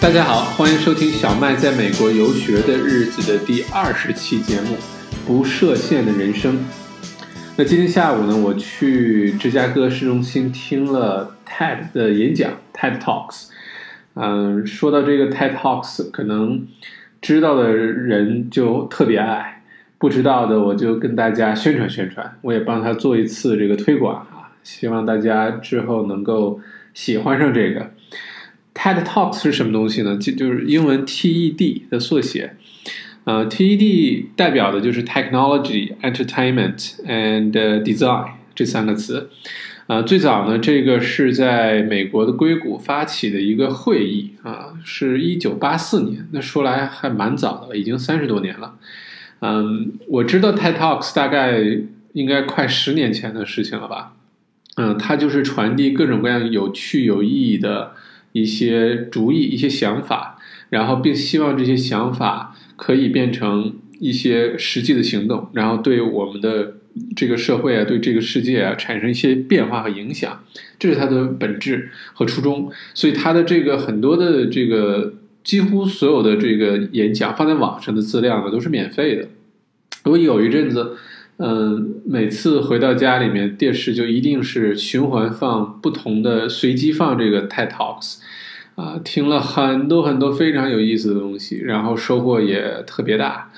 大家好，欢迎收听小麦在美国游学的日子的第二十期节目《不设限的人生》。那今天下午呢，我去芝加哥市中心听了 TED 的演讲 TED Talks。嗯，说到这个 TED Talks，可能知道的人就特别爱，不知道的我就跟大家宣传宣传，我也帮他做一次这个推广啊，希望大家之后能够喜欢上这个。TED Talks 是什么东西呢？就就是英文 TED 的缩写。呃，TED 代表的就是 Technology, Entertainment and Design 这三个词。呃，最早呢，这个是在美国的硅谷发起的一个会议啊，是一九八四年。那说来还蛮早的了，已经三十多年了。嗯，我知道 TED Talks 大概应该快十年前的事情了吧？嗯，它就是传递各种各样有趣有意义的。一些主意、一些想法，然后并希望这些想法可以变成一些实际的行动，然后对我们的这个社会啊、对这个世界啊产生一些变化和影响，这是他的本质和初衷。所以他的这个很多的这个几乎所有的这个演讲放在网上的资料呢都是免费的。我有一阵子。嗯，每次回到家里面，电视就一定是循环放不同的，随机放这个 TED Talks，啊，听了很多很多非常有意思的东西，然后收获也特别大。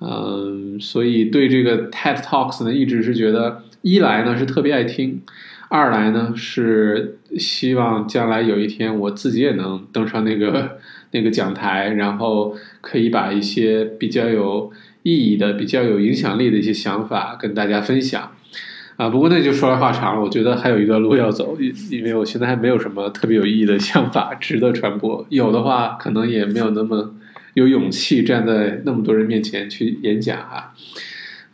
嗯，所以对这个 TED Talks 呢，一直是觉得，一来呢是特别爱听，二来呢是希望将来有一天我自己也能登上那个 那个讲台，然后可以把一些比较有。意义的比较有影响力的一些想法跟大家分享，啊，不过那就说来话长了。我觉得还有一段路要走，因为我现在还没有什么特别有意义的想法值得传播。有的话，可能也没有那么有勇气站在那么多人面前去演讲啊。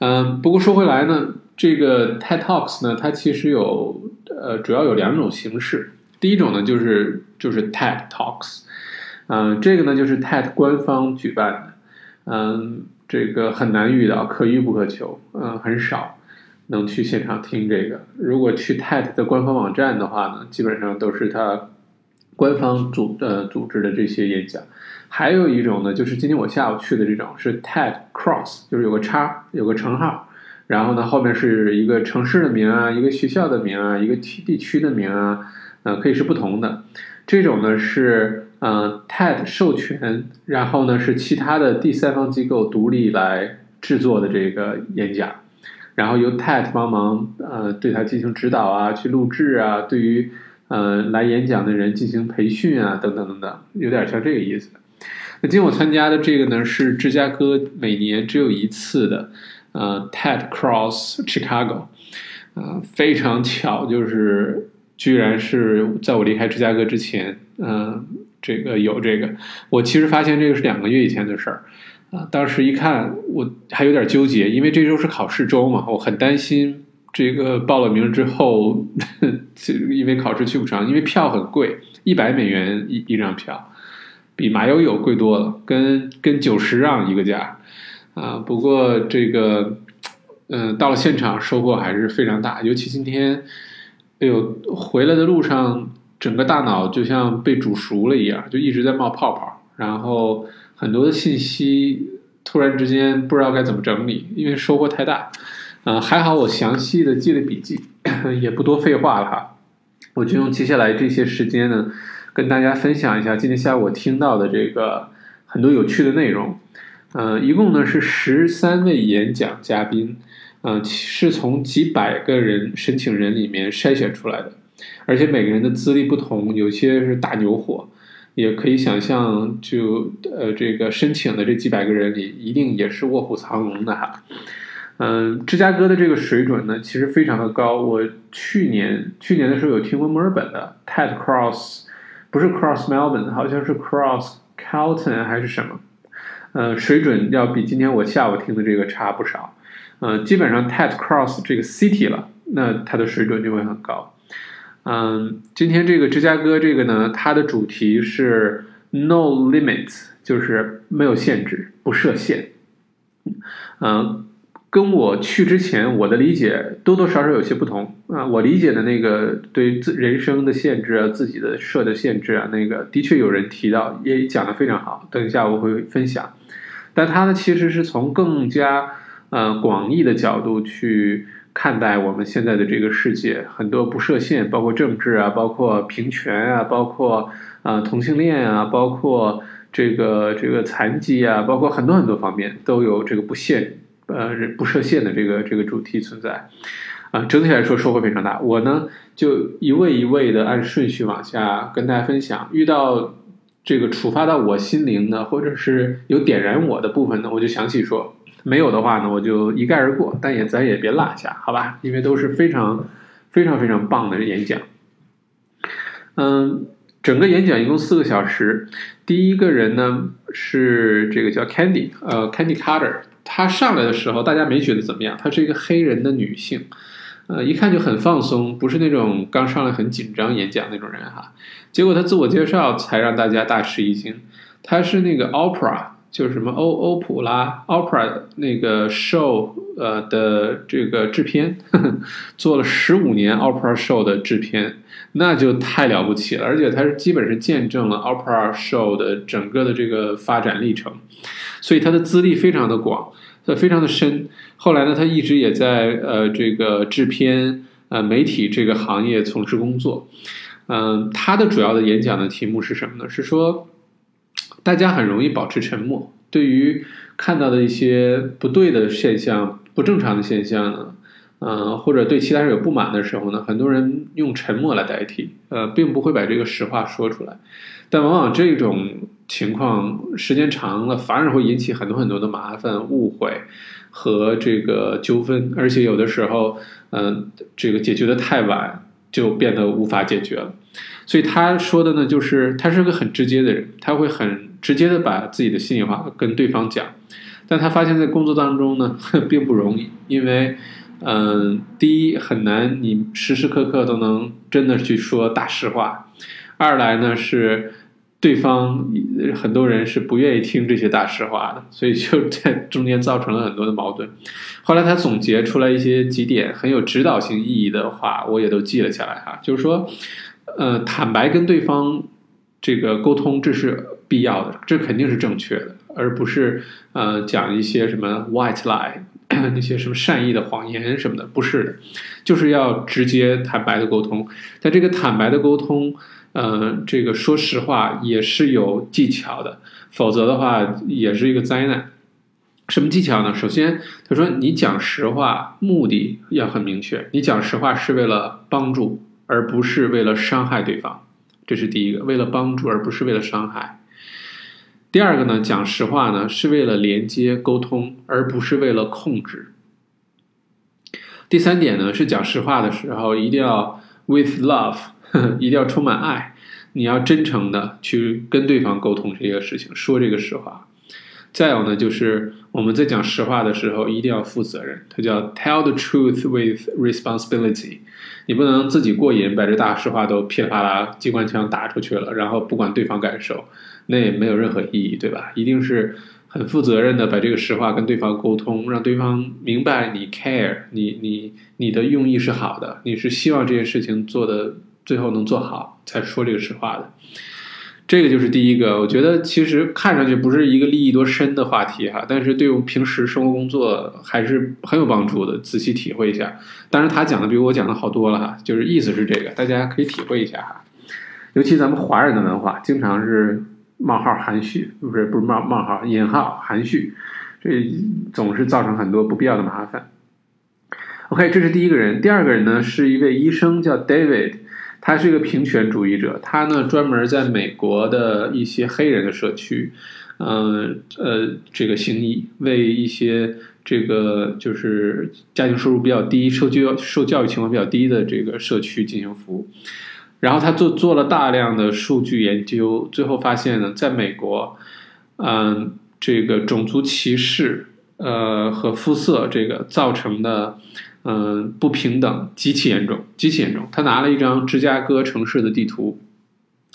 嗯，不过说回来呢，这个 TED Talks 呢，它其实有呃，主要有两种形式。第一种呢，就是就是 TED Talks，嗯，这个呢就是 TED 官方举办的，嗯。这个很难遇到，可遇不可求，嗯，很少能去现场听这个。如果去 TED 的官方网站的话呢，基本上都是他官方组呃组织的这些演讲。还有一种呢，就是今天我下午去的这种，是 TED Cross，就是有个叉，有个乘号，然后呢后面是一个城市的名啊，一个学校的名啊，一个区地区的名啊，呃，可以是不同的。这种呢是。嗯，TED 授权，然后呢是其他的第三方机构独立来制作的这个演讲，然后由 TED 帮忙呃对他进行指导啊，去录制啊，对于呃来演讲的人进行培训啊，等等等等，有点像这个意思。那今天我参加的这个呢是芝加哥每年只有一次的呃 TED Cross Chicago，啊非常巧，就是居然是在我离开芝加哥之前，嗯。这个有这个，我其实发现这个是两个月以前的事儿，啊，当时一看我还有点纠结，因为这周是考试周嘛，我很担心这个报了名之后，因为考试去不成，因为票很贵，一百美元一一张票，比马友友贵多了，跟跟九十让一个价，啊，不过这个，嗯，到了现场收获还是非常大，尤其今天，哎呦，回来的路上。整个大脑就像被煮熟了一样，就一直在冒泡泡，然后很多的信息突然之间不知道该怎么整理，因为收获太大。嗯，还好我详细的记了笔记，也不多废话了哈。我就用接下来这些时间呢，跟大家分享一下今天下午我听到的这个很多有趣的内容。嗯，一共呢是十三位演讲嘉宾，嗯，是从几百个人申请人里面筛选出来的。而且每个人的资历不同，有些是大牛货，也可以想象，就呃这个申请的这几百个人里，一定也是卧虎藏龙的哈。嗯，芝加哥的这个水准呢，其实非常的高。我去年去年的时候有听过墨尔本的 TED Cross，不是 Cross Melbourne，好像是 Cross Carlton 还是什么，呃，水准要比今天我下午听的这个差不少。嗯，基本上 TED Cross 这个 City 了，那它的水准就会很高。嗯，今天这个芝加哥这个呢，它的主题是 No Limits，就是没有限制，不设限。嗯，跟我去之前我的理解多多少少有些不同。啊，我理解的那个对自人生的限制啊，自己的设的限制啊，那个的确有人提到，也讲的非常好。等一下我会分享，但他呢，其实是从更加呃广义的角度去看待我们现在的这个世界，很多不设限，包括政治啊，包括平权啊，包括啊同性恋啊，包括这个这个残疾啊，包括很多很多方面都有这个不限呃不设限的这个这个主题存在。啊，整体来说收获非常大。我呢就一位一位的按顺序往下跟大家分享。遇到这个触发到我心灵的，或者是有点燃我的部分呢，我就详细说；没有的话呢，我就一概而过。但也咱也别落下，好吧？因为都是非常非常非常棒的演讲。嗯，整个演讲一共四个小时。第一个人呢是这个叫 Candy，呃，Candy Carter。她上来的时候，大家没觉得怎么样。她是一个黑人的女性。呃，一看就很放松，不是那种刚上来很紧张演讲那种人哈。结果他自我介绍才让大家大吃一惊，他是那个 opera，就是什么欧欧普拉 opera 那个 show 呃的这个制片，做了十五年 opera show 的制片，那就太了不起了。而且他是基本是见证了 opera show 的整个的这个发展历程，所以他的资历非常的广。他非常的深，后来呢，他一直也在呃这个制片呃媒体这个行业从事工作，嗯，他的主要的演讲的题目是什么呢？是说大家很容易保持沉默，对于看到的一些不对的现象、不正常的现象呢，嗯，或者对其他人有不满的时候呢，很多人用沉默来代替，呃，并不会把这个实话说出来，但往往这种。情况时间长了，反而会引起很多很多的麻烦、误会和这个纠纷，而且有的时候，嗯，这个解决的太晚，就变得无法解决了。所以他说的呢，就是他是个很直接的人，他会很直接的把自己的心里话跟对方讲。但他发现，在工作当中呢，并不容易，因为，嗯，第一很难，你时时刻刻都能真的去说大实话；二来呢是。对方很多人是不愿意听这些大实话的，所以就在中间造成了很多的矛盾。后来他总结出来一些几点很有指导性意义的话，我也都记了下来哈。就是说，呃，坦白跟对方这个沟通，这是必要的，这肯定是正确的，而不是呃讲一些什么 white lie 那些什么善意的谎言什么的，不是的，就是要直接坦白的沟通。但这个坦白的沟通。嗯，这个说实话也是有技巧的，否则的话也是一个灾难。什么技巧呢？首先，他说你讲实话目的要很明确，你讲实话是为了帮助，而不是为了伤害对方，这是第一个，为了帮助而不是为了伤害。第二个呢，讲实话呢是为了连接沟通，而不是为了控制。第三点呢是讲实话的时候一定要 with love。一定要充满爱，你要真诚的去跟对方沟通这个事情，说这个实话。再有呢，就是我们在讲实话的时候一定要负责任，它叫 tell the truth with responsibility。你不能自己过瘾，把这大实话都噼里啪啦机关枪打出去了，然后不管对方感受，那也没有任何意义，对吧？一定是很负责任的把这个实话跟对方沟通，让对方明白你 care，你你你的用意是好的，你是希望这件事情做的。最后能做好才说这个实话的，这个就是第一个。我觉得其实看上去不是一个利益多深的话题哈，但是对我平时生活工作还是很有帮助的。仔细体会一下，当然他讲的比我讲的好多了哈，就是意思是这个，大家可以体会一下哈。尤其咱们华人的文化，经常是冒号含蓄，不是不是冒冒号引号含蓄，这总是造成很多不必要的麻烦。OK，这是第一个人，第二个人呢是一位医生，叫 David。他是一个平权主义者，他呢专门在美国的一些黑人的社区，嗯呃，这个行医，为一些这个就是家庭收入比较低、受教受教育情况比较低的这个社区进行服务。然后他做做了大量的数据研究，最后发现呢，在美国，嗯，这个种族歧视呃和肤色这个造成的。嗯，不平等极其严重，极其严重。他拿了一张芝加哥城市的地图。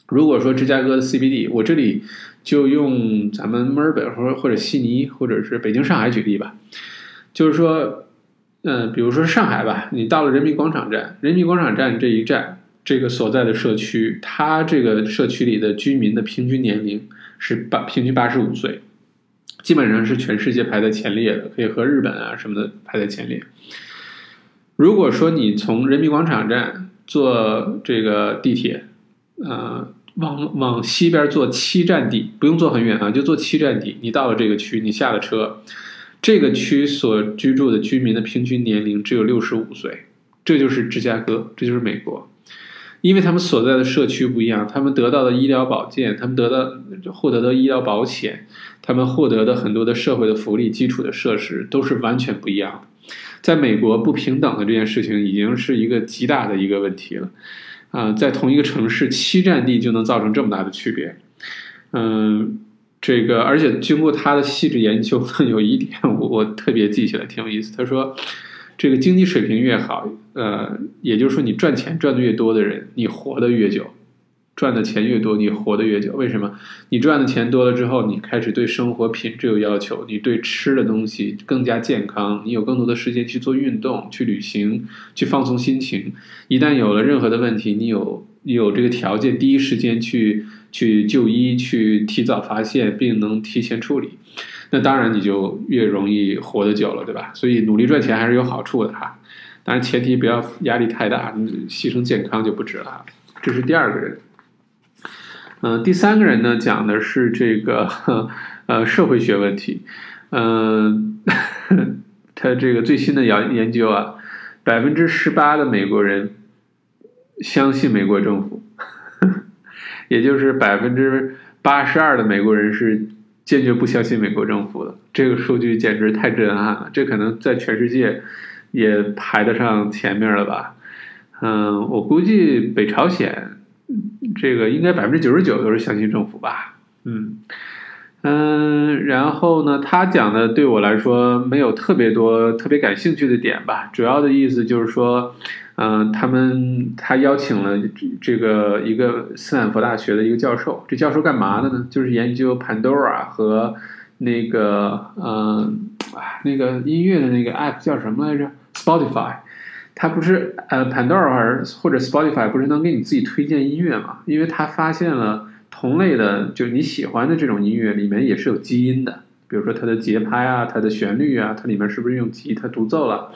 如果说芝加哥的 CBD，我这里就用咱们墨尔本或者或者悉尼或者是北京、上海举例吧。就是说，嗯，比如说上海吧，你到了人民广场站，人民广场站这一站，这个所在的社区，它这个社区里的居民的平均年龄是八平均八十五岁，基本上是全世界排在前列的，可以和日本啊什么的排在前列。如果说你从人民广场站坐这个地铁，呃，往往西边坐七站地，不用坐很远啊，就坐七站地，你到了这个区，你下了车。这个区所居住的居民的平均年龄只有六十五岁，这就是芝加哥，这就是美国，因为他们所在的社区不一样，他们得到的医疗保健，他们得到获得的医疗保险，他们获得的很多的社会的福利基础的设施都是完全不一样的。在美国，不平等的这件事情已经是一个极大的一个问题了，啊，在同一个城市，七站地就能造成这么大的区别，嗯。这个，而且经过他的细致研究，有一点我我特别记起来，挺有意思。他说，这个经济水平越好，呃，也就是说你赚钱赚的越多的人，你活得越久，赚的钱越多，你活得越久。为什么？你赚的钱多了之后，你开始对生活品质有要求，你对吃的东西更加健康，你有更多的时间去做运动、去旅行、去放松心情。一旦有了任何的问题，你有你有这个条件，第一时间去。去就医，去提早发现，并能提前处理，那当然你就越容易活得久了，对吧？所以努力赚钱还是有好处的哈，当然前提不要压力太大，牺牲健康就不值了。这是第二个人，嗯，第三个人呢，讲的是这个呃社会学问题，嗯，他这个最新的研研究啊，百分之十八的美国人相信美国政府。也就是百分之八十二的美国人是坚决不相信美国政府的，这个数据简直太震撼了。这可能在全世界也排得上前面了吧？嗯，我估计北朝鲜这个应该百分之九十九都是相信政府吧？嗯嗯，然后呢，他讲的对我来说没有特别多特别感兴趣的点吧，主要的意思就是说。嗯，他们他邀请了这这个一个斯坦福大学的一个教授，这教授干嘛的呢？就是研究 Pandora 和那个嗯那个音乐的那个 app 叫什么来着？Spotify。他不是呃 Pandora 或者 Spotify 不是能给你自己推荐音乐吗？因为他发现了同类的，就你喜欢的这种音乐里面也是有基因的，比如说它的节拍啊，它的旋律啊，它里面是不是用吉他独奏了？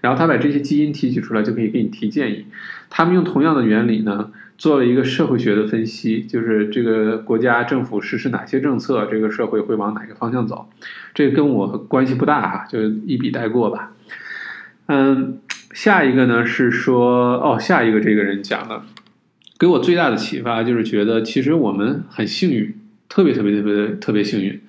然后他把这些基因提取出来，就可以给你提建议。他们用同样的原理呢，做了一个社会学的分析，就是这个国家政府实施哪些政策，这个社会会往哪个方向走。这个跟我关系不大哈，就一笔带过吧。嗯，下一个呢是说，哦，下一个这个人讲的，给我最大的启发就是觉得，其实我们很幸运，特别特别特别特别幸运。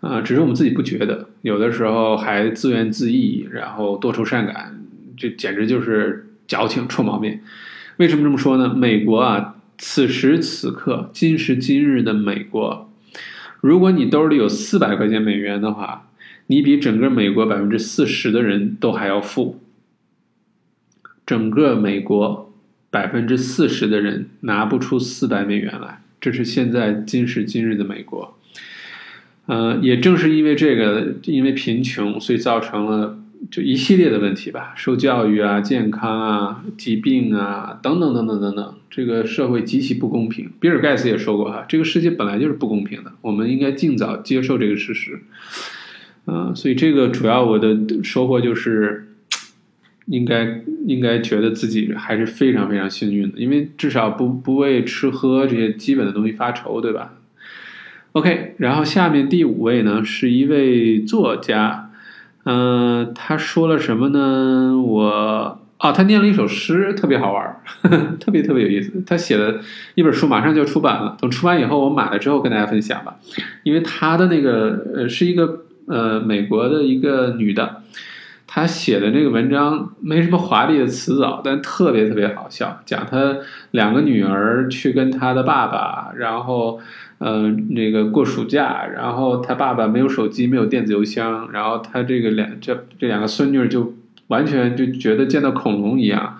啊，只是我们自己不觉得，有的时候还自怨自艾，然后多愁善感，这简直就是矫情臭毛病。为什么这么说呢？美国啊，此时此刻，今时今日的美国，如果你兜里有四百块钱美元的话，你比整个美国百分之四十的人都还要富。整个美国百分之四十的人拿不出四百美元来，这是现在今时今日的美国。嗯，也正是因为这个，因为贫穷，所以造成了就一系列的问题吧，受教育啊、健康啊、疾病啊等等等等等等，这个社会极其不公平。比尔盖茨也说过哈，这个世界本来就是不公平的，我们应该尽早接受这个事实。嗯，所以这个主要我的收获就是，应该应该觉得自己还是非常非常幸运的，因为至少不不为吃喝这些基本的东西发愁，对吧？OK，然后下面第五位呢是一位作家，嗯，他说了什么呢？我啊，他念了一首诗，特别好玩，特别特别有意思。他写的一本书马上就要出版了，等出版以后我买了之后跟大家分享吧。因为他的那个呃是一个呃美国的一个女的，她写的那个文章没什么华丽的词藻，但特别特别好笑，讲她两个女儿去跟她的爸爸，然后。嗯，那个过暑假，然后他爸爸没有手机，没有电子邮箱，然后他这个两这这两个孙女就完全就觉得见到恐龙一样，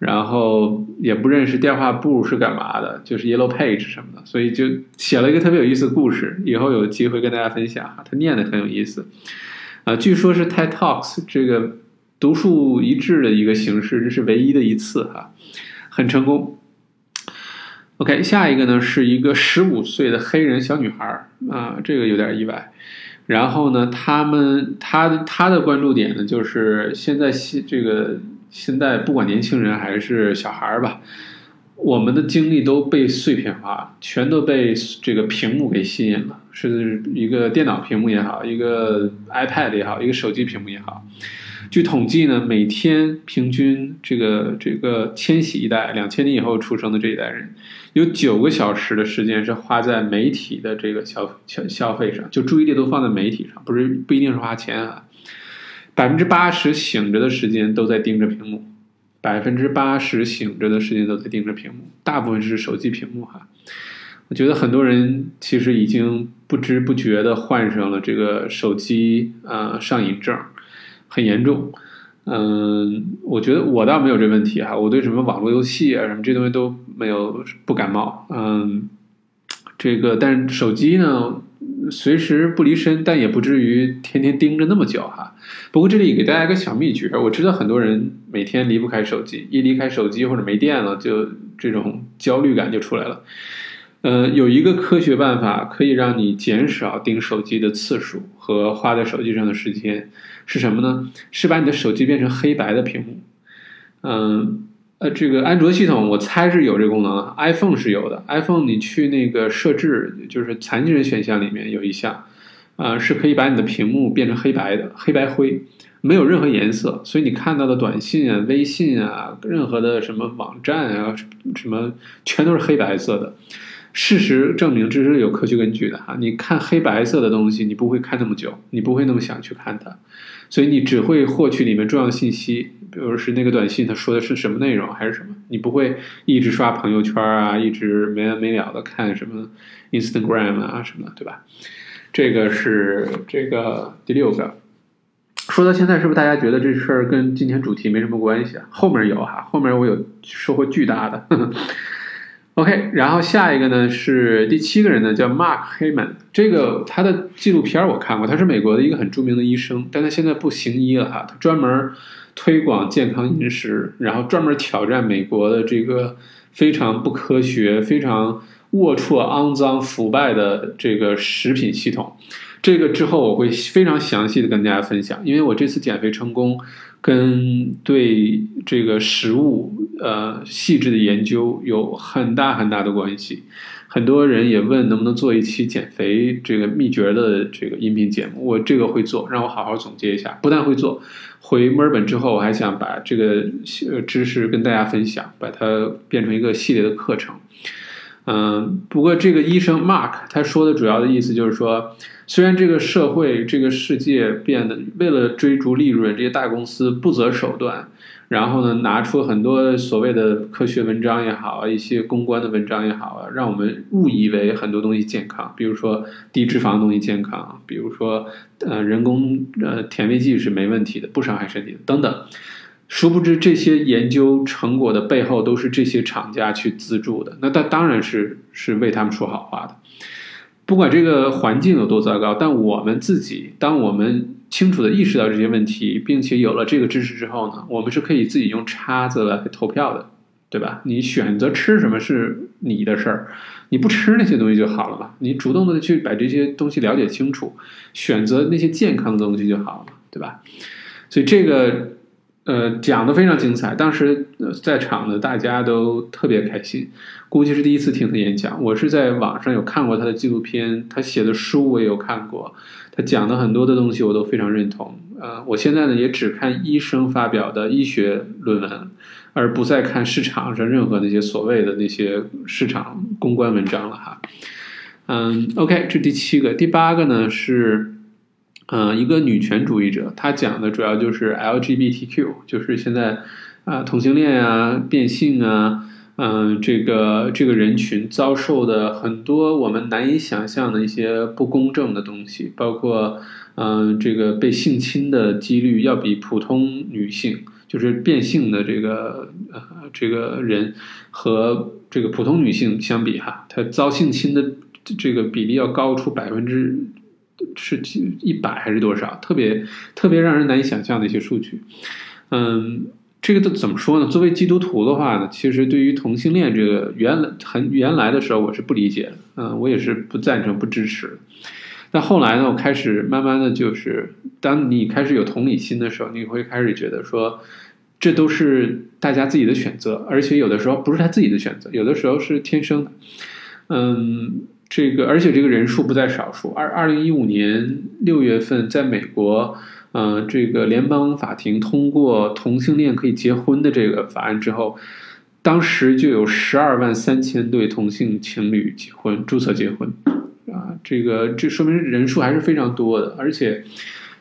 然后也不认识电话簿是干嘛的，就是 Yellow Page 什么的，所以就写了一个特别有意思的故事，以后有机会跟大家分享。他念的很有意思，啊，据说是 TED Talks 这个独树一帜的一个形式，这是唯一的一次哈，很成功。OK，下一个呢是一个十五岁的黑人小女孩啊，这个有点意外。然后呢，他们他他的关注点呢，就是现在现这个现在不管年轻人还是小孩儿吧，我们的精力都被碎片化，全都被这个屏幕给吸引了，是一个电脑屏幕也好，一个 iPad 也好，一个手机屏幕也好。据统计呢，每天平均这个这个千禧一代，两千年以后出生的这一代人，有九个小时的时间是花在媒体的这个消消消费上，就注意力都放在媒体上，不是不一定是花钱啊。百分之八十醒着的时间都在盯着屏幕，百分之八十醒着的时间都在盯着屏幕，大部分是手机屏幕哈。我觉得很多人其实已经不知不觉的患上了这个手机啊上瘾症。很严重，嗯，我觉得我倒没有这问题哈，我对什么网络游戏啊什么这东西都没有不感冒，嗯，这个但是手机呢，随时不离身，但也不至于天天盯着那么久哈。不过这里给大家一个小秘诀，我知道很多人每天离不开手机，一离开手机或者没电了，就这种焦虑感就出来了。呃，有一个科学办法可以让你减少盯手机的次数和花在手机上的时间，是什么呢？是把你的手机变成黑白的屏幕。嗯，呃，这个安卓系统我猜是有这个功能，iPhone 是有的。iPhone 你去那个设置，就是残疾人选项里面有一项，啊，是可以把你的屏幕变成黑白的，黑白灰，没有任何颜色，所以你看到的短信啊、微信啊、任何的什么网站啊、什么，全都是黑白色的。事实证明，这是有科学根据的哈。你看黑白色的东西，你不会看那么久，你不会那么想去看它，所以你只会获取里面重要的信息，比如是那个短信，它说的是什么内容还是什么，你不会一直刷朋友圈啊，一直没完没了的看什么 Instagram 啊什么，对吧？这个是这个第六个。说到现在，是不是大家觉得这事儿跟今天主题没什么关系啊？后面有哈，后面我有收获巨大的。OK，然后下一个呢是第七个人呢，叫 Mark Heyman。这个他的纪录片我看过，他是美国的一个很著名的医生，但他现在不行医了哈。他专门推广健康饮食，然后专门挑战美国的这个非常不科学、非常龌龊、肮脏、腐败的这个食品系统。这个之后我会非常详细的跟大家分享，因为我这次减肥成功。跟对这个食物呃细致的研究有很大很大的关系。很多人也问能不能做一期减肥这个秘诀的这个音频节目，我这个会做，让我好好总结一下。不但会做，回墨尔本之后，我还想把这个知识跟大家分享，把它变成一个系列的课程。嗯，不过这个医生 Mark 他说的主要的意思就是说。虽然这个社会、这个世界变得为了追逐利润，这些大公司不择手段，然后呢，拿出很多所谓的科学文章也好，一些公关的文章也好啊，让我们误以为很多东西健康，比如说低脂肪的东西健康，比如说呃人工呃甜味剂是没问题的，不伤害身体等等。殊不知这些研究成果的背后都是这些厂家去资助的，那他当然是是为他们说好话的。不管这个环境有多糟糕，但我们自己，当我们清楚的意识到这些问题，并且有了这个知识之后呢，我们是可以自己用叉子来投票的，对吧？你选择吃什么是你的事儿，你不吃那些东西就好了嘛。你主动的去把这些东西了解清楚，选择那些健康的东西就好了，对吧？所以这个。呃，讲的非常精彩，当时在场的大家都特别开心，估计是第一次听他演讲。我是在网上有看过他的纪录片，他写的书我也有看过，他讲的很多的东西我都非常认同。呃，我现在呢也只看医生发表的医学论文，而不再看市场上任何那些所谓的那些市场公关文章了哈。嗯，OK，这第七个，第八个呢是。嗯，一个女权主义者，她讲的主要就是 LGBTQ，就是现在啊同性恋啊、变性啊，嗯，这个这个人群遭受的很多我们难以想象的一些不公正的东西，包括嗯，这个被性侵的几率要比普通女性，就是变性的这个呃这个人和这个普通女性相比哈，她遭性侵的这个比例要高出百分之。是几一百还是多少？特别特别让人难以想象的一些数据。嗯，这个都怎么说呢？作为基督徒的话呢，其实对于同性恋这个原来很原来的时候，我是不理解，嗯，我也是不赞成、不支持。但后来呢，我开始慢慢的就是，当你开始有同理心的时候，你会开始觉得说，这都是大家自己的选择，而且有的时候不是他自己的选择，有的时候是天生的。嗯，这个而且这个人数不在少数。二二零一五年六月份，在美国，嗯，这个联邦法庭通过同性恋可以结婚的这个法案之后，当时就有十二万三千对同性情侣结婚注册结婚。啊，这个这说明人数还是非常多的，而且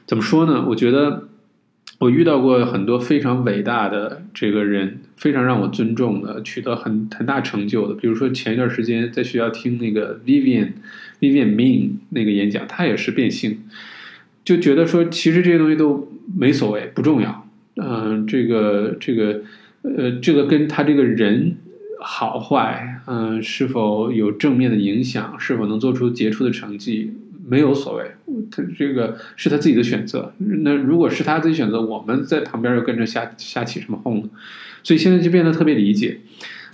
怎么说呢？我觉得我遇到过很多非常伟大的这个人，非常让我尊重的，取得很很大成就的。比如说前一段时间在学校听那个 Vivian Vivian Min 那个演讲，他也是变性，就觉得说其实这些东西都没所谓，不重要。嗯，这个这个呃，这个跟他这个人。好坏，嗯，是否有正面的影响，是否能做出杰出的成绩，没有所谓，他这个是他自己的选择。那如果是他自己选择，我们在旁边又跟着瞎瞎起什么哄呢？所以现在就变得特别理解，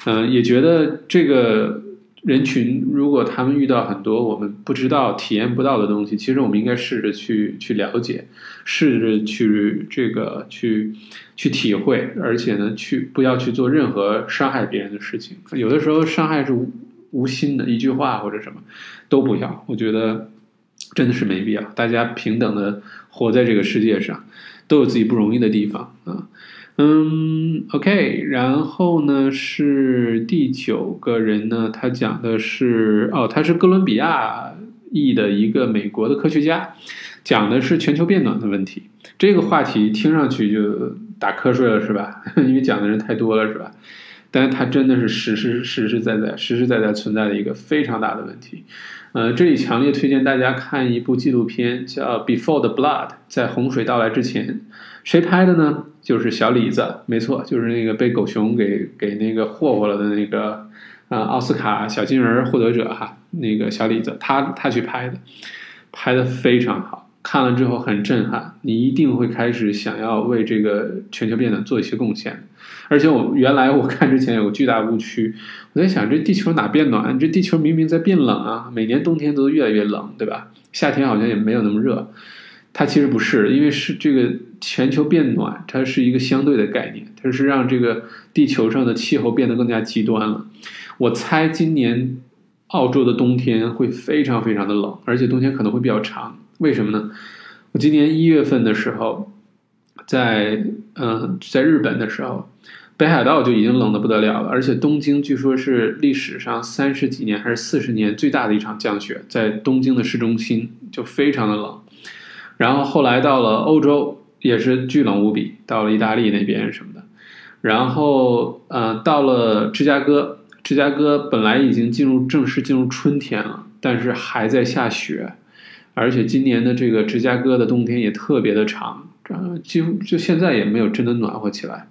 嗯，也觉得这个。人群如果他们遇到很多我们不知道、体验不到的东西，其实我们应该试着去去了解，试着去这个去去体会，而且呢，去不要去做任何伤害别人的事情。有的时候伤害是无无心的，一句话或者什么都不要。我觉得真的是没必要。大家平等的活在这个世界上，都有自己不容易的地方啊。嗯，OK，然后呢是第九个人呢，他讲的是哦，他是哥伦比亚裔的一个美国的科学家，讲的是全球变暖的问题。这个话题听上去就打瞌睡了，是吧？因为讲的人太多了，是吧？但是它真的是实实实实在在、实实在在存在的一个非常大的问题。呃，这里强烈推荐大家看一部纪录片，叫《Before the Blood》，在洪水到来之前。谁拍的呢？就是小李子，没错，就是那个被狗熊给给那个霍霍了的那个啊奥斯卡小金人获得者哈，那个小李子，他他去拍的，拍的非常好，看了之后很震撼，你一定会开始想要为这个全球变暖做一些贡献。而且我原来我看之前有个巨大误区，我在想这地球哪变暖？这地球明明在变冷啊，每年冬天都越来越冷，对吧？夏天好像也没有那么热。它其实不是，因为是这个全球变暖，它是一个相对的概念，它是让这个地球上的气候变得更加极端了。我猜今年澳洲的冬天会非常非常的冷，而且冬天可能会比较长。为什么呢？我今年一月份的时候，在嗯，在日本的时候，北海道就已经冷的不得了了，而且东京据说是历史上三十几年还是四十年最大的一场降雪，在东京的市中心就非常的冷。然后后来到了欧洲，也是巨冷无比，到了意大利那边什么的。然后，呃，到了芝加哥，芝加哥本来已经进入正式进入春天了，但是还在下雪，而且今年的这个芝加哥的冬天也特别的长，几乎就现在也没有真的暖和起来。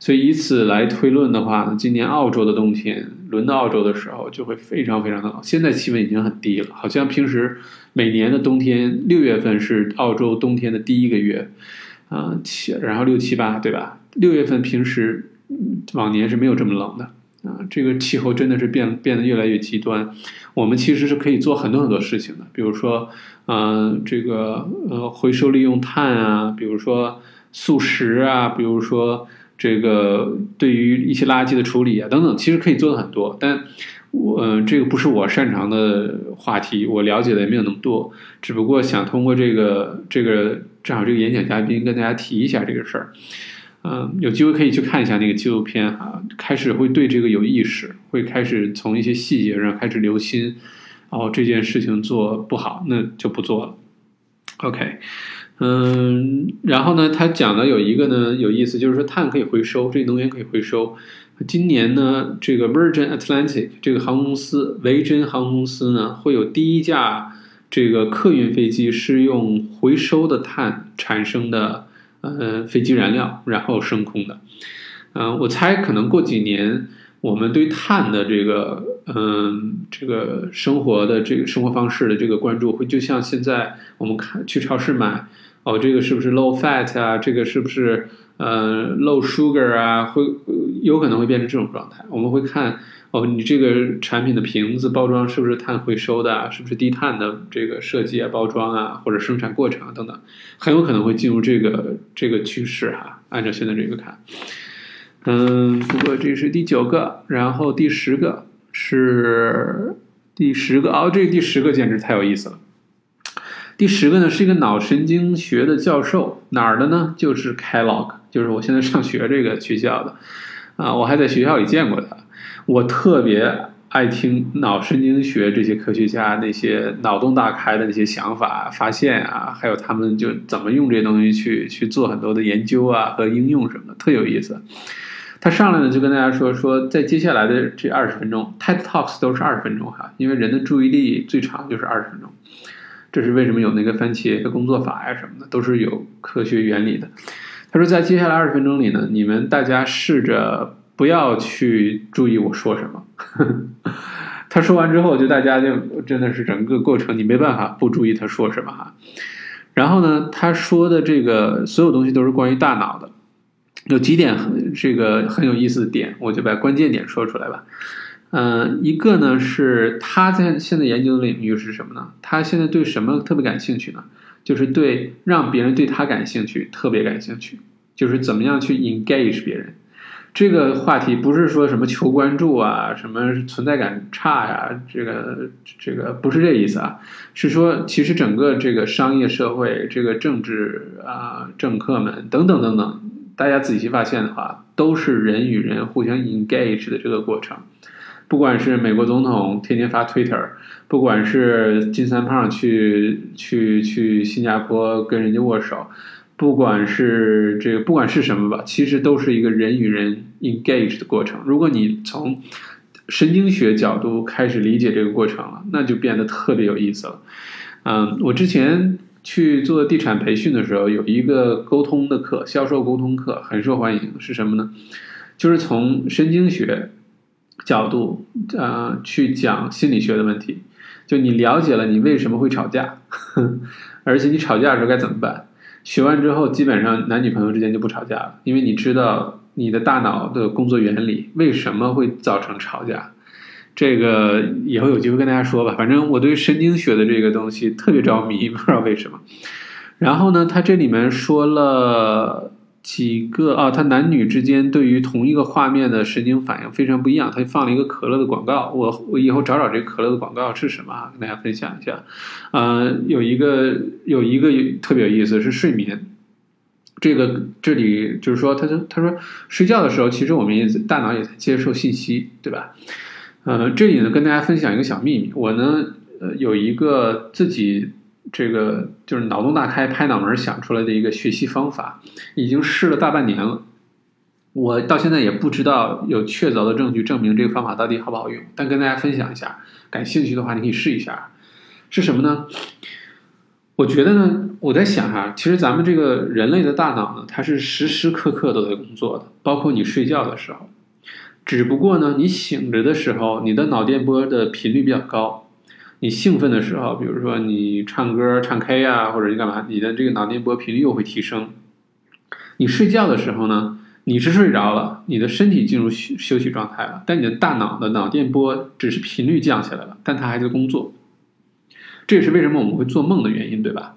所以以此来推论的话呢，今年澳洲的冬天轮到澳洲的时候就会非常非常的冷。现在气温已经很低了，好像平时每年的冬天六月份是澳洲冬天的第一个月，啊七然后六七八对吧？六月份平时往年是没有这么冷的啊。这个气候真的是变变得越来越极端。我们其实是可以做很多很多事情的，比如说嗯这个呃回收利用碳啊，比如说素食啊，比如说。这个对于一些垃圾的处理啊，等等，其实可以做的很多，但我这个不是我擅长的话题，我了解的也没有那么多，只不过想通过这个这个正好这个演讲嘉宾跟大家提一下这个事儿，嗯，有机会可以去看一下那个纪录片哈，开始会对这个有意识，会开始从一些细节上开始留心，哦，这件事情做不好，那就不做了，OK。嗯，然后呢，他讲的有一个呢有意思，就是说碳可以回收，这能源可以回收。今年呢，这个 Virgin Atlantic 这个航空公司，维珍航空公司呢，会有第一架这个客运飞机是用回收的碳产生的，呃，飞机燃料，然后升空的。嗯，我猜可能过几年，我们对碳的这个，嗯，这个生活的这个生活方式的这个关注，会就像现在我们看去超市买。哦，这个是不是 low fat 啊？这个是不是呃，low sugar 啊，会有可能会变成这种状态。我们会看哦，你这个产品的瓶子包装是不是碳回收的啊？是不是低碳的这个设计啊、包装啊，或者生产过程啊等等，很有可能会进入这个这个趋势哈。按照现在这个看，嗯，不过这是第九个，然后第十个是第十个哦，这第十个简直太有意思了。第十个呢是一个脑神经学的教授，哪儿的呢？就是 Kellogg，就是我现在上学这个学校的，啊，我还在学校里见过他。我特别爱听脑神经学这些科学家那些脑洞大开的那些想法、发现啊，还有他们就怎么用这些东西去去做很多的研究啊和应用什么的，特有意思。他上来呢就跟大家说说，在接下来的这二十分钟，TED Talks 都是二十分钟哈，因为人的注意力最长就是二十分钟。这是为什么有那个番茄的工作法呀什么的，都是有科学原理的。他说，在接下来二十分钟里呢，你们大家试着不要去注意我说什么。他说完之后，就大家就真的是整个过程你没办法不注意他说什么哈。然后呢，他说的这个所有东西都是关于大脑的，有几点很这个很有意思的点，我就把关键点说出来吧。嗯，一个呢是他在现在研究的领域是什么呢？他现在对什么特别感兴趣呢？就是对让别人对他感兴趣特别感兴趣，就是怎么样去 engage 别人。这个话题不是说什么求关注啊，什么存在感差呀，这个这个不是这意思啊，是说其实整个这个商业社会、这个政治啊、政客们等等等等，大家仔细发现的话，都是人与人互相 engage 的这个过程。不管是美国总统天天发 Twitter，不管是金三胖去去去新加坡跟人家握手，不管是这个不管是什么吧，其实都是一个人与人 engage 的过程。如果你从神经学角度开始理解这个过程了，那就变得特别有意思了。嗯，我之前去做地产培训的时候，有一个沟通的课，销售沟通课很受欢迎，是什么呢？就是从神经学。角度，呃，去讲心理学的问题，就你了解了你为什么会吵架，而且你吵架的时候该怎么办？学完之后，基本上男女朋友之间就不吵架了，因为你知道你的大脑的工作原理为什么会造成吵架。这个以后有机会跟大家说吧。反正我对神经学的这个东西特别着迷，不知道为什么。然后呢，他这里面说了。几个啊，他男女之间对于同一个画面的神经反应非常不一样。他放了一个可乐的广告，我我以后找找这可乐的广告是什么，跟大家分享一下。呃，有一个有一个特别有意思是睡眠，这个这里就是说，他就他说睡觉的时候，其实我们也大脑也在接受信息，对吧？呃，这里呢跟大家分享一个小秘密，我呢呃有一个自己。这个就是脑洞大开、拍脑门想出来的一个学习方法，已经试了大半年了。我到现在也不知道有确凿的证据证明这个方法到底好不好用，但跟大家分享一下，感兴趣的话你可以试一下。是什么呢？我觉得呢，我在想哈，其实咱们这个人类的大脑呢，它是时时刻刻都在工作的，包括你睡觉的时候。只不过呢，你醒着的时候，你的脑电波的频率比较高。你兴奋的时候，比如说你唱歌唱 K 啊，或者你干嘛，你的这个脑电波频率又会提升。你睡觉的时候呢，你是睡着了，你的身体进入休休息状态了，但你的大脑的脑电波只是频率降下来了，但它还在工作。这也是为什么我们会做梦的原因，对吧？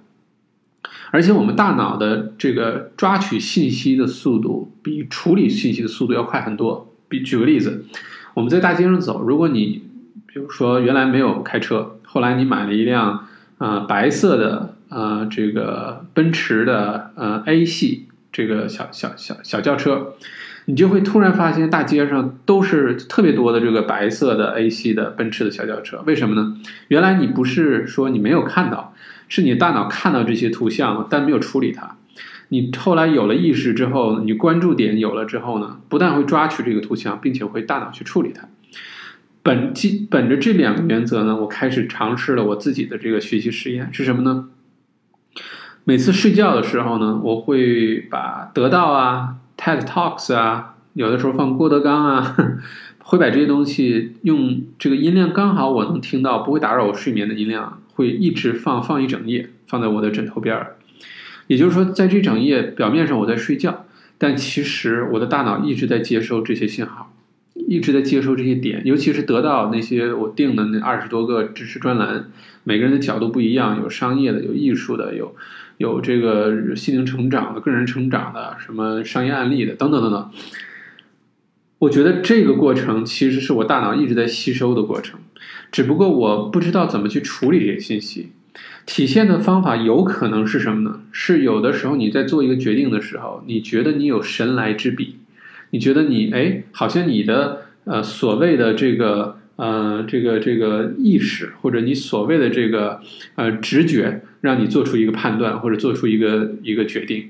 而且我们大脑的这个抓取信息的速度比处理信息的速度要快很多。比举个例子，我们在大街上走，如果你比如说，原来没有开车，后来你买了一辆呃白色的呃这个奔驰的呃 A 系这个小小小小轿车，你就会突然发现大街上都是特别多的这个白色的 A 系的奔驰的小轿车。为什么呢？原来你不是说你没有看到，是你大脑看到这些图像了，但没有处理它。你后来有了意识之后，你关注点有了之后呢，不但会抓取这个图像，并且会大脑去处理它。本基本着这两个原则呢，我开始尝试了我自己的这个学习实验是什么呢？每次睡觉的时候呢，我会把得到啊、TED Talks 啊，有的时候放郭德纲啊，会把这些东西用这个音量刚好我能听到，不会打扰我睡眠的音量，会一直放放一整夜，放在我的枕头边儿。也就是说，在这整夜表面上我在睡觉。但其实我的大脑一直在接收这些信号，一直在接收这些点，尤其是得到那些我定的那二十多个知识专栏，每个人的角度不一样，有商业的，有艺术的，有有这个心灵成长的、个人成长的，什么商业案例的，等等等等。我觉得这个过程其实是我大脑一直在吸收的过程，只不过我不知道怎么去处理这些信息。体现的方法有可能是什么呢？是有的时候你在做一个决定的时候，你觉得你有神来之笔，你觉得你哎，好像你的呃所谓的这个呃这个这个意识，或者你所谓的这个呃直觉，让你做出一个判断或者做出一个一个决定。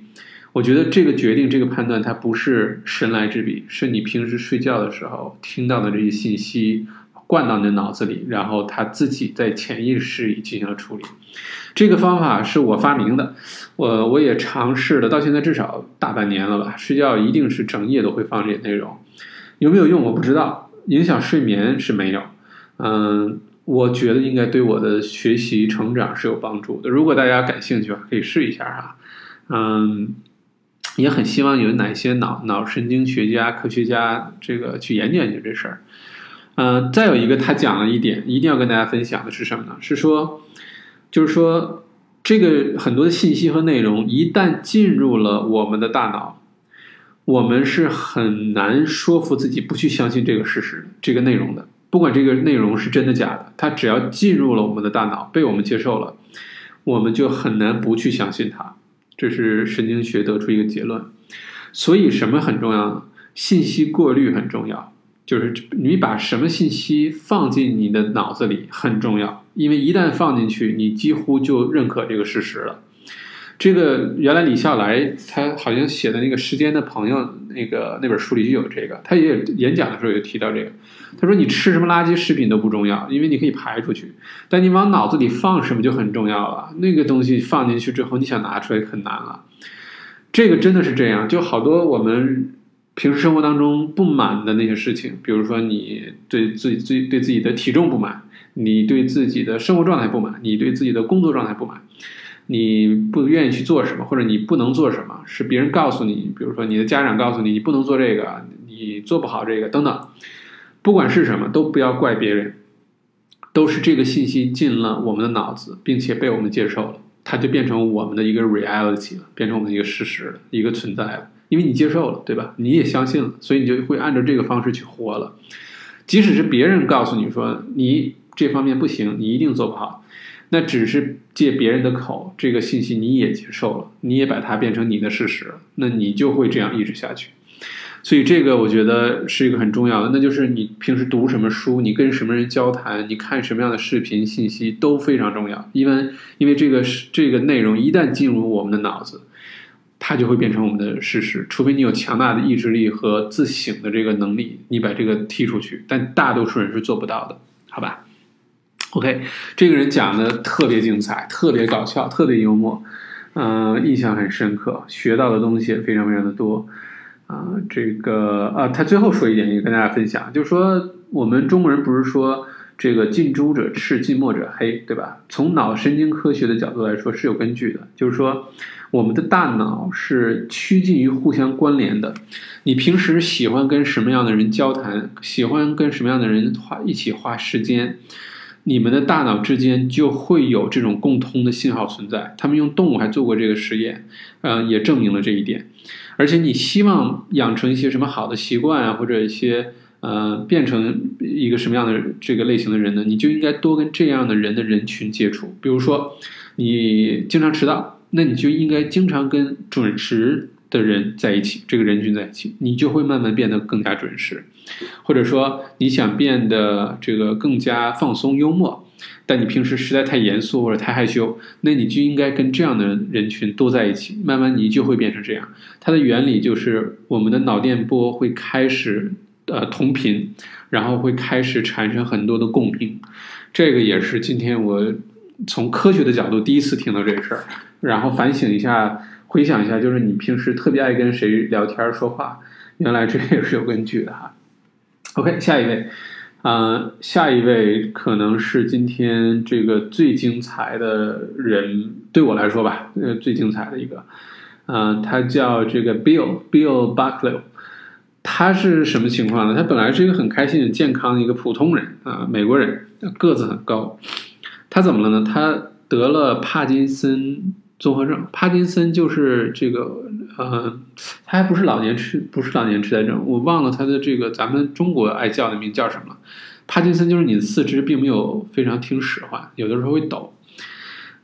我觉得这个决定这个判断它不是神来之笔，是你平时睡觉的时候听到的这些信息。灌到你的脑子里，然后他自己在潜意识里进行了处理。这个方法是我发明的，我我也尝试了，到现在至少大半年了吧。睡觉一定是整夜都会放这些内容，有没有用我不知道，影响睡眠是没有。嗯，我觉得应该对我的学习成长是有帮助的。如果大家感兴趣，可以试一下哈。嗯，也很希望有哪些脑脑神经学家、科学家这个去研究研究这事儿。嗯，再有一个，他讲了一点，一定要跟大家分享的是什么呢？是说，就是说，这个很多的信息和内容一旦进入了我们的大脑，我们是很难说服自己不去相信这个事实、这个内容的。不管这个内容是真的假的，它只要进入了我们的大脑，被我们接受了，我们就很难不去相信它。这是神经学得出一个结论。所以，什么很重要呢？信息过滤很重要。就是你把什么信息放进你的脑子里很重要，因为一旦放进去，你几乎就认可这个事实了。这个原来李笑来他好像写的那个《时间的朋友》那个那本书里就有这个，他也演讲的时候有提到这个。他说：“你吃什么垃圾食品都不重要，因为你可以排出去，但你往脑子里放什么就很重要了。那个东西放进去之后，你想拿出来很难了。这个真的是这样，就好多我们。”平时生活当中不满的那些事情，比如说你对自己、自对自己的体重不满，你对自己的生活状态不满，你对自己的工作状态不满，你不愿意去做什么，或者你不能做什么，是别人告诉你，比如说你的家长告诉你你不能做这个，你做不好这个等等，不管是什么，都不要怪别人，都是这个信息进了我们的脑子，并且被我们接受了，它就变成我们的一个 reality 了，变成我们的一个事实，一个存在了。因为你接受了，对吧？你也相信了，所以你就会按照这个方式去活了。即使是别人告诉你说你这方面不行，你一定做不好，那只是借别人的口，这个信息你也接受了，你也把它变成你的事实了，那你就会这样一直下去。所以这个我觉得是一个很重要的，那就是你平时读什么书，你跟什么人交谈，你看什么样的视频信息都非常重要。因为因为这个是这个内容一旦进入我们的脑子。它就会变成我们的事实，除非你有强大的意志力和自省的这个能力，你把这个踢出去。但大多数人是做不到的，好吧？OK，这个人讲的特别精彩，特别搞笑，特别幽默，嗯，印象很深刻，学到的东西也非常非常的多。啊，这个啊，他最后说一点，也跟大家分享，就是说我们中国人不是说这个近朱者赤，近墨者黑，对吧？从脑神经科学的角度来说是有根据的，就是说。我们的大脑是趋近于互相关联的。你平时喜欢跟什么样的人交谈，喜欢跟什么样的人花一起花时间，你们的大脑之间就会有这种共通的信号存在。他们用动物还做过这个实验，嗯，也证明了这一点。而且你希望养成一些什么好的习惯啊，或者一些呃变成一个什么样的这个类型的人呢？你就应该多跟这样的人的人群接触。比如说，你经常迟到。那你就应该经常跟准时的人在一起，这个人群在一起，你就会慢慢变得更加准时。或者说，你想变得这个更加放松幽默，但你平时实在太严肃或者太害羞，那你就应该跟这样的人群多在一起，慢慢你就会变成这样。它的原理就是我们的脑电波会开始呃同频，然后会开始产生很多的共鸣。这个也是今天我从科学的角度第一次听到这事儿。然后反省一下，回想一下，就是你平时特别爱跟谁聊天说话，原来这也是有根据的哈。OK，下一位，嗯，下一位可能是今天这个最精彩的人，对我来说吧，呃，最精彩的一个，嗯，他叫这个 Bill Bill Buckley，他是什么情况呢？他本来是一个很开心、很健康的一个普通人啊，美国人，个子很高。他怎么了呢？他得了帕金森综合症。帕金森就是这个，呃，他还不是老年痴，不是老年痴呆症，我忘了他的这个咱们中国爱叫的名叫什么。帕金森就是你的四肢并没有非常听使唤，有的时候会抖。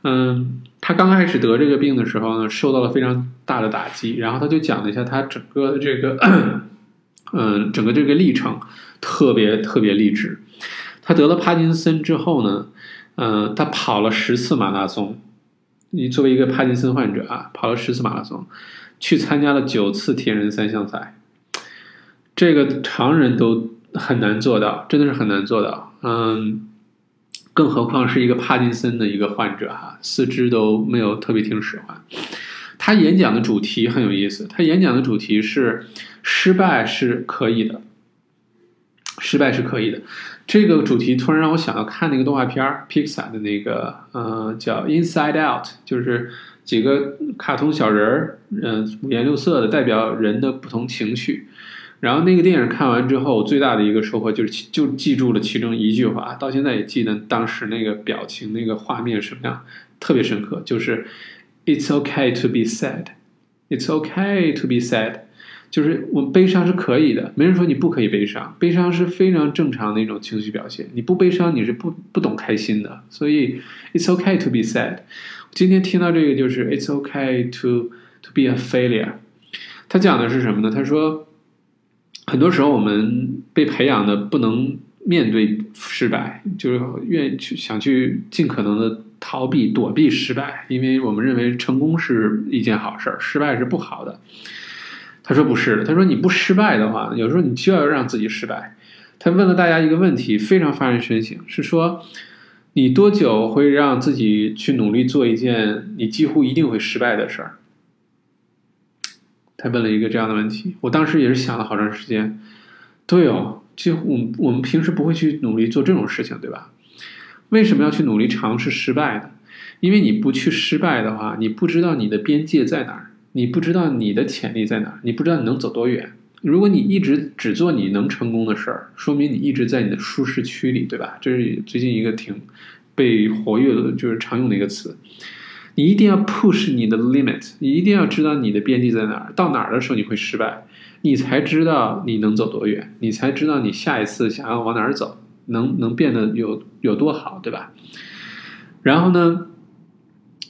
嗯，他刚开始得这个病的时候呢，受到了非常大的打击。然后他就讲了一下他整个的这个，嗯，整个这个历程，特别特别励志。他得了帕金森之后呢，嗯，他跑了十次马拉松。你作为一个帕金森患者啊，跑了十次马拉松，去参加了九次铁人三项赛，这个常人都。很难做到，真的是很难做到。嗯，更何况是一个帕金森的一个患者哈，四肢都没有特别听使唤。他演讲的主题很有意思，他演讲的主题是失败是可以的，失败是可以的。这个主题突然让我想到看那个动画片儿，Pixar 的那个，呃，叫 Inside Out，就是几个卡通小人儿，嗯，五颜六色的，代表人的不同情绪。然后那个电影看完之后，最大的一个收获就是就记住了其中一句话，到现在也记得当时那个表情、那个画面什么样，特别深刻。就是 "It's okay to be sad, It's okay to be sad"，就是我悲伤是可以的，没人说你不可以悲伤，悲伤是非常正常的一种情绪表现。你不悲伤，你是不不懂开心的。所以 "It's okay to be sad"。今天听到这个就是 "It's okay to to be a failure"。他讲的是什么呢？他说。很多时候，我们被培养的不能面对失败，就是愿意去想去尽可能的逃避、躲避失败，因为我们认为成功是一件好事儿，失败是不好的。他说不是，他说你不失败的话，有时候你就要让自己失败。他问了大家一个问题，非常发人深省，是说你多久会让自己去努力做一件你几乎一定会失败的事儿？他问了一个这样的问题，我当时也是想了好长时间。对哦，几乎我们我们平时不会去努力做这种事情，对吧？为什么要去努力尝试失败呢？因为你不去失败的话，你不知道你的边界在哪儿，你不知道你的潜力在哪，你不知道你能走多远。如果你一直只做你能成功的事儿，说明你一直在你的舒适区里，对吧？这是最近一个挺被活跃的，就是常用的一个词。你一定要 push 你的 limit，你一定要知道你的边际在哪儿，到哪儿的时候你会失败，你才知道你能走多远，你才知道你下一次想要往哪儿走，能能变得有有多好，对吧？然后呢，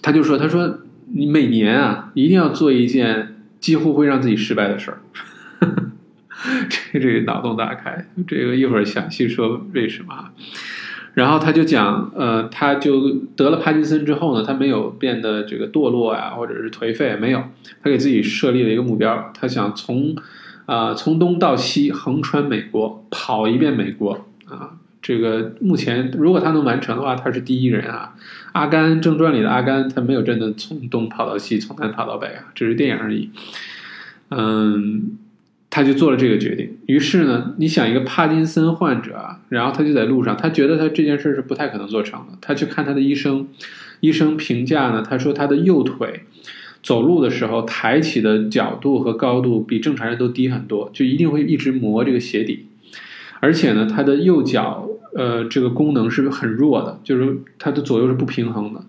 他就说，他说你每年啊，一定要做一件几乎会让自己失败的事儿，这这脑洞大开，这个一会儿详细说为什么。然后他就讲，呃，他就得了帕金森之后呢，他没有变得这个堕落啊，或者是颓废，没有。他给自己设立了一个目标，他想从，啊，从东到西横穿美国，跑一遍美国啊。这个目前如果他能完成的话，他是第一人啊。阿甘正传里的阿甘，他没有真的从东跑到西，从南跑到北啊，只是电影而已。嗯。他就做了这个决定。于是呢，你想一个帕金森患者啊，然后他就在路上，他觉得他这件事是不太可能做成的。他去看他的医生，医生评价呢，他说他的右腿走路的时候抬起的角度和高度比正常人都低很多，就一定会一直磨这个鞋底。而且呢，他的右脚呃这个功能是很弱的，就是他的左右是不平衡的。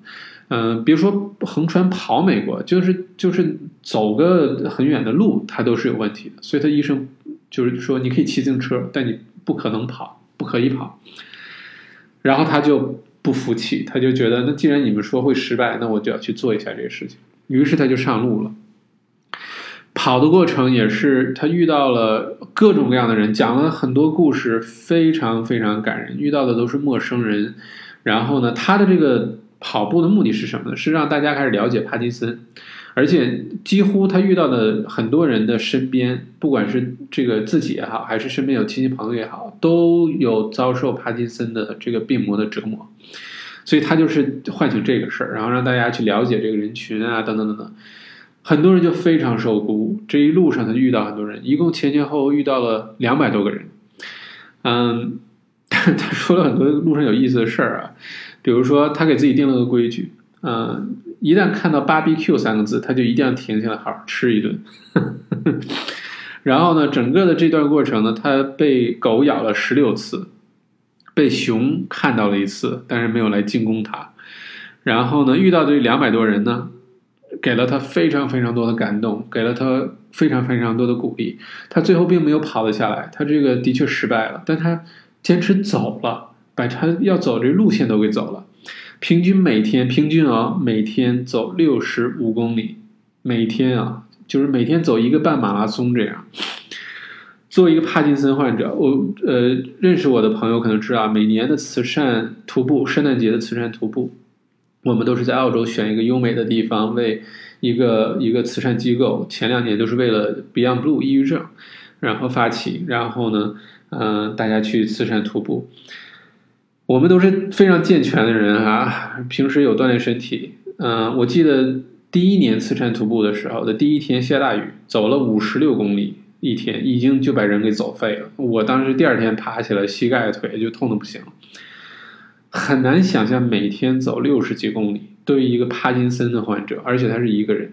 嗯，别说横穿跑美国，就是就是走个很远的路，他都是有问题的。所以他医生就是说，你可以骑自行车，但你不可能跑，不可以跑。然后他就不服气，他就觉得，那既然你们说会失败，那我就要去做一下这个事情。于是他就上路了。跑的过程也是他遇到了各种各样的人，讲了很多故事，非常非常感人。遇到的都是陌生人，然后呢，他的这个。跑步的目的是什么呢？是让大家开始了解帕金森，而且几乎他遇到的很多人的身边，不管是这个自己也好，还是身边有亲戚朋友也好，都有遭受帕金森的这个病魔的折磨，所以他就是唤醒这个事儿，然后让大家去了解这个人群啊，等等等等，很多人就非常受鼓舞。这一路上他遇到很多人，一共前前后后遇到了两百多个人，嗯，他说了很多路上有意思的事儿啊。比如说，他给自己定了个规矩嗯，一旦看到 “barbecue” 三个字，他就一定要停下来好好吃一顿。然后呢，整个的这段过程呢，他被狗咬了十六次，被熊看到了一次，但是没有来进攻他。然后呢，遇到这两百多人呢，给了他非常非常多的感动，给了他非常非常多的鼓励。他最后并没有跑了下来，他这个的确失败了，但他坚持走了，把他要走这路线都给走了。平均每天，平均啊，每天走六十五公里，每天啊。就是每天走一个半马拉松这样。作为一个帕金森患者，我呃认识我的朋友可能知道，每年的慈善徒步，圣诞节的慈善徒步，我们都是在澳洲选一个优美的地方，为一个一个慈善机构。前两年都是为了 Beyond Blue 抑郁症，然后发起，然后呢，嗯，大家去慈善徒步。我们都是非常健全的人啊，平时有锻炼身体。嗯，我记得。第一年慈善徒步的时候的第一天下大雨，走了五十六公里一天，已经就把人给走废了。我当时第二天爬起来，膝盖腿就痛的不行，很难想象每天走六十几公里，对于一个帕金森的患者，而且他是一个人，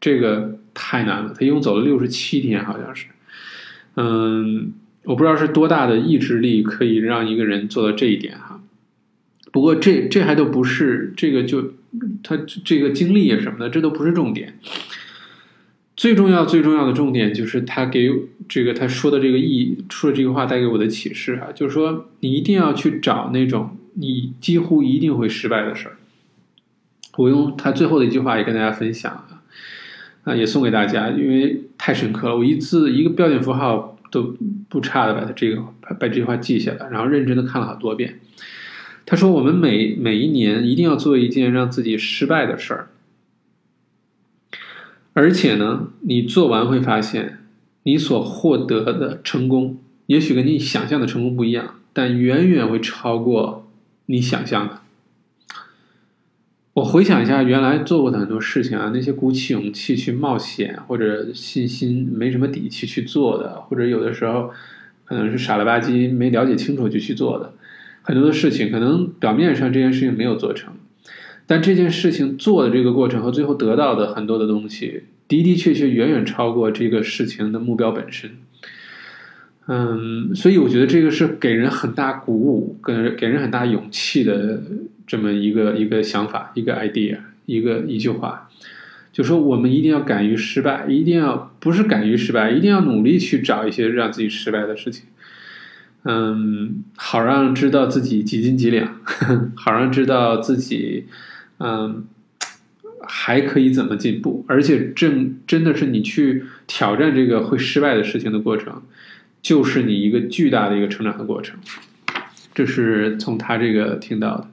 这个太难了。他一共走了六十七天，好像是，嗯，我不知道是多大的意志力可以让一个人做到这一点哈。不过这这还都不是这个就。他这个经历什么的，这都不是重点。最重要、最重要的重点就是他给这个他说的这个意，说的这个话带给我的启示啊，就是说你一定要去找那种你几乎一定会失败的事儿。我用他最后的一句话也跟大家分享啊，啊，也送给大家，因为太深刻了。我一字一个标点符号都不差的把他这个把这句话记下来，然后认真的看了好多遍。他说：“我们每每一年一定要做一件让自己失败的事儿，而且呢，你做完会发现，你所获得的成功，也许跟你想象的成功不一样，但远远会超过你想象的。”我回想一下，原来做过的很多事情啊，那些鼓起勇气去冒险，或者信心没什么底气去做的，或者有的时候可能是傻了吧唧没了解清楚就去做的。很多的事情可能表面上这件事情没有做成，但这件事情做的这个过程和最后得到的很多的东西的的确确远远超过这个事情的目标本身。嗯，所以我觉得这个是给人很大鼓舞、跟给人很大勇气的这么一个一个想法、一个 idea、一个一句话，就说我们一定要敢于失败，一定要不是敢于失败，一定要努力去找一些让自己失败的事情。嗯，好让知道自己几斤几两，好让知道自己，嗯，还可以怎么进步，而且正真的是你去挑战这个会失败的事情的过程，就是你一个巨大的一个成长的过程。这是从他这个听到的。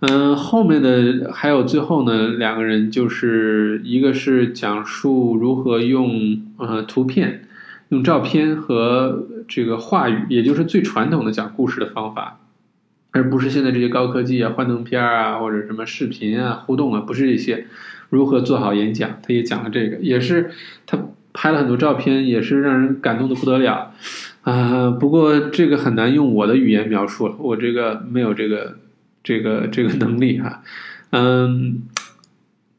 嗯，后面的还有最后呢，两个人就是一个是讲述如何用呃图片。用照片和这个话语，也就是最传统的讲故事的方法，而不是现在这些高科技啊、幻灯片啊或者什么视频啊、互动啊，不是这些。如何做好演讲，他也讲了这个，也是他拍了很多照片，也是让人感动的不得了啊。不过这个很难用我的语言描述了，我这个没有这个这个这个能力哈，嗯。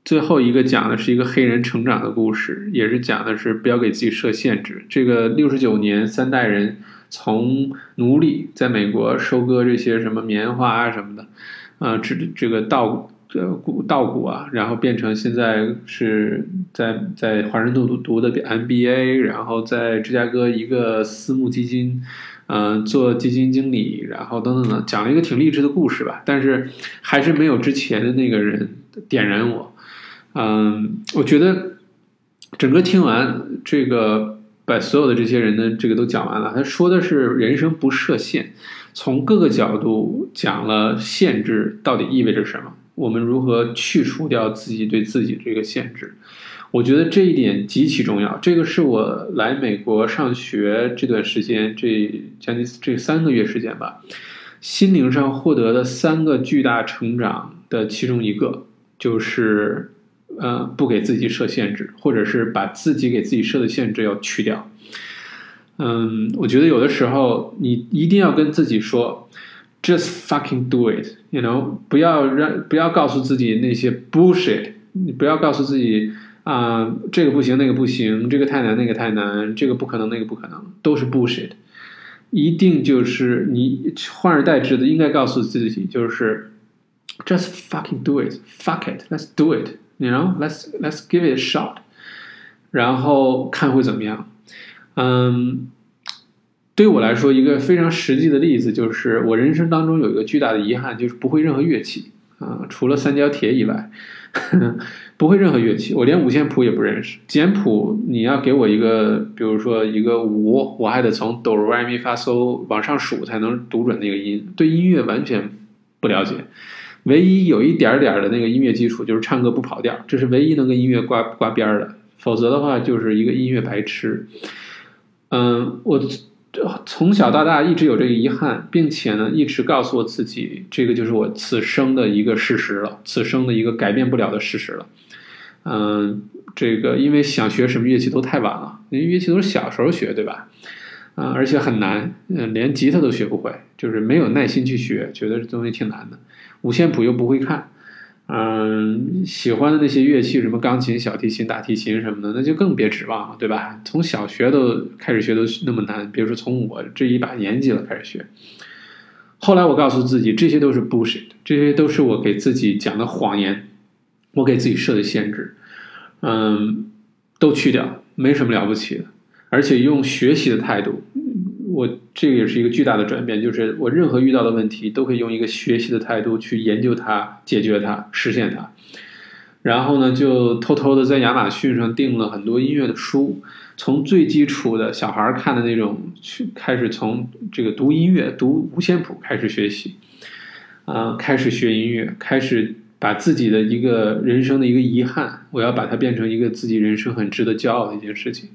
最后一个讲的是一个黑人成长的故事，也是讲的是不要给自己设限制。这个六十九年三代人从奴隶在美国收割这些什么棉花啊什么的，啊，这这个稻呃谷稻谷啊，然后变成现在是在在华盛顿读读的 MBA，然后在芝加哥一个私募基金，嗯，做基金经理，然后等等等，讲了一个挺励志的故事吧。但是还是没有之前的那个人点燃我。嗯，我觉得整个听完这个，把所有的这些人的这个都讲完了。他说的是人生不设限，从各个角度讲了限制到底意味着什么，我们如何去除掉自己对自己这个限制。我觉得这一点极其重要。这个是我来美国上学这段时间，这将近这三个月时间吧，心灵上获得的三个巨大成长的其中一个就是。呃，不给自己设限制，或者是把自己给自己设的限制要去掉。嗯，我觉得有的时候你一定要跟自己说，just fucking do it，you know，不要让不要告诉自己那些 bullshit，你不要告诉自己啊、这个不行那个不行，这个太难那个太难，这个不可能那个不可能，都是 bullshit。一定就是你换而代之的，应该告诉自己就是 just fucking do it，fuck it，let's do it，you know，let's let's give it a shot，然后看会怎么样。嗯，对我来说，一个非常实际的例子就是，我人生当中有一个巨大的遗憾，就是不会任何乐器啊、除了三角铁以外，不会任何乐器，我连五线谱也不认识。简谱你要给我一个，比如说一个五，我还得从哆来咪发嗦往上数才能读准那个音，对音乐完全不了解。唯一有一点点的那个音乐基础就是唱歌不跑调，这是唯一能跟音乐挂挂边儿的，否则的话就是一个音乐白痴。嗯，我从小到大一直有这个遗憾，并且呢，一直告诉我自己，这个就是我此生的一个事实了，此生的一个改变不了的事实了。嗯，这个因为想学什么乐器都太晚了，因为乐器都是小时候学，对吧？啊、而且很难，嗯、连吉他都学不会，就是没有耐心去学，觉得这东西挺难的。五线谱又不会看，嗯，喜欢的那些乐器，什么钢琴、小提琴、大提琴什么的，那就更别指望了，对吧？从小学都开始学都那么难，别说从我这一把年纪了开始学。后来我告诉自己，这些都是 bullshit，这些都是我给自己讲的谎言，我给自己设的限制，嗯，都去掉，没什么了不起的。而且用学习的态度，我这个也是一个巨大的转变，就是我任何遇到的问题都可以用一个学习的态度去研究它、解决它、实现它。然后呢，就偷偷的在亚马逊上订了很多音乐的书，从最基础的小孩看的那种，去开始从这个读音乐、读五线谱开始学习，啊、开始学音乐，开始把自己的一个人生的一个遗憾，我要把它变成一个自己人生很值得骄傲的一件事情。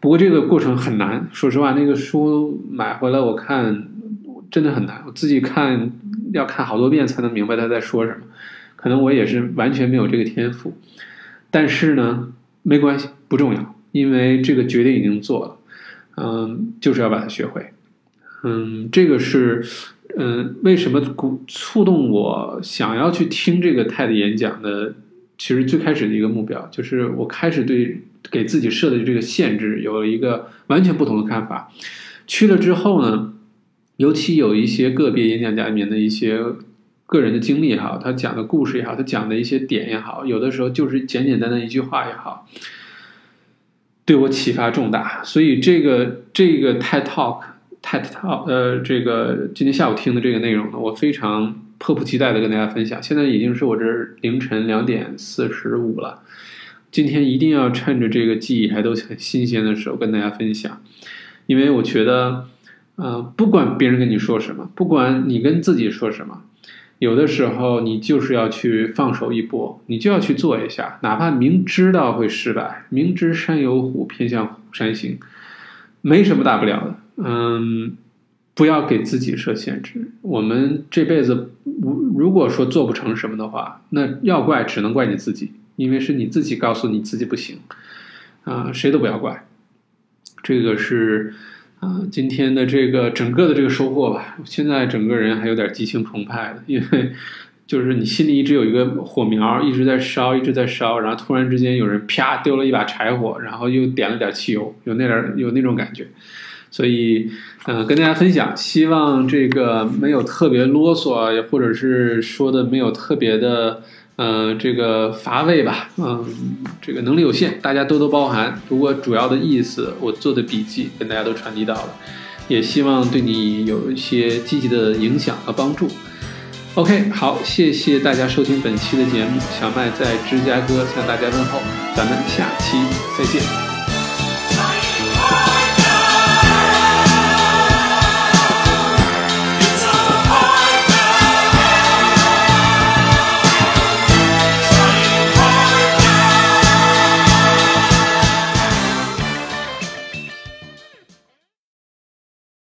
不过这个过程很难，说实话，那个书买回来我看真的很难，我自己看要看好多遍才能明白他在说什么。可能我也是完全没有这个天赋，但是呢，没关系，不重要，因为这个决定已经做了，嗯，就是要把它学会，嗯，这个是，嗯，为什么鼓触动我想要去听这个泰的演讲的？其实最开始的一个目标就是我开始对给自己设的这个限制有了一个完全不同的看法。去了之后呢，尤其有一些个别演讲家里面的一些个人的经历也好，他讲的故事也好，他讲的一些点也好，有的时候就是简简单单一句话也好，对我启发重大。所以这个这个 TED Talk TED Talk 呃，这个今天下午听的这个内容呢，我非常迫不及待的跟大家分享。现在已经是我这凌晨两点四十五了，今天一定要趁着这个记忆还都很新鲜的时候跟大家分享，因为我觉得，呃，不管别人跟你说什么，不管你跟自己说什么。有的时候你就是要去放手一搏，你就要去做一下，哪怕明知道会失败，明知山有虎，偏向虎山行，没什么大不了的。嗯，不要给自己设限制。我们这辈子，如果说做不成什么的话，那要怪只能怪你自己，因为是你自己告诉你自己不行，啊、谁都不要怪。这个是。啊，今天的这个整个的这个收获吧，现在整个人还有点激情澎湃的，因为就是你心里一直有一个火苗一直在烧，一直在烧，然后突然之间有人啪丢了一把柴火，然后又点了点汽油，有那点有那种感觉，所以嗯、呃跟大家分享，希望这个没有特别啰嗦，也或者是说的没有特别的。呃，这个乏味吧，嗯，这个能力有限，大家多多包涵。不过主要的意思，我做的笔记跟大家都传递到了，也希望对你有一些积极的影响和帮助。OK，好，谢谢大家收听本期的节目，小麦在芝加哥向大家问候，咱们下期再见。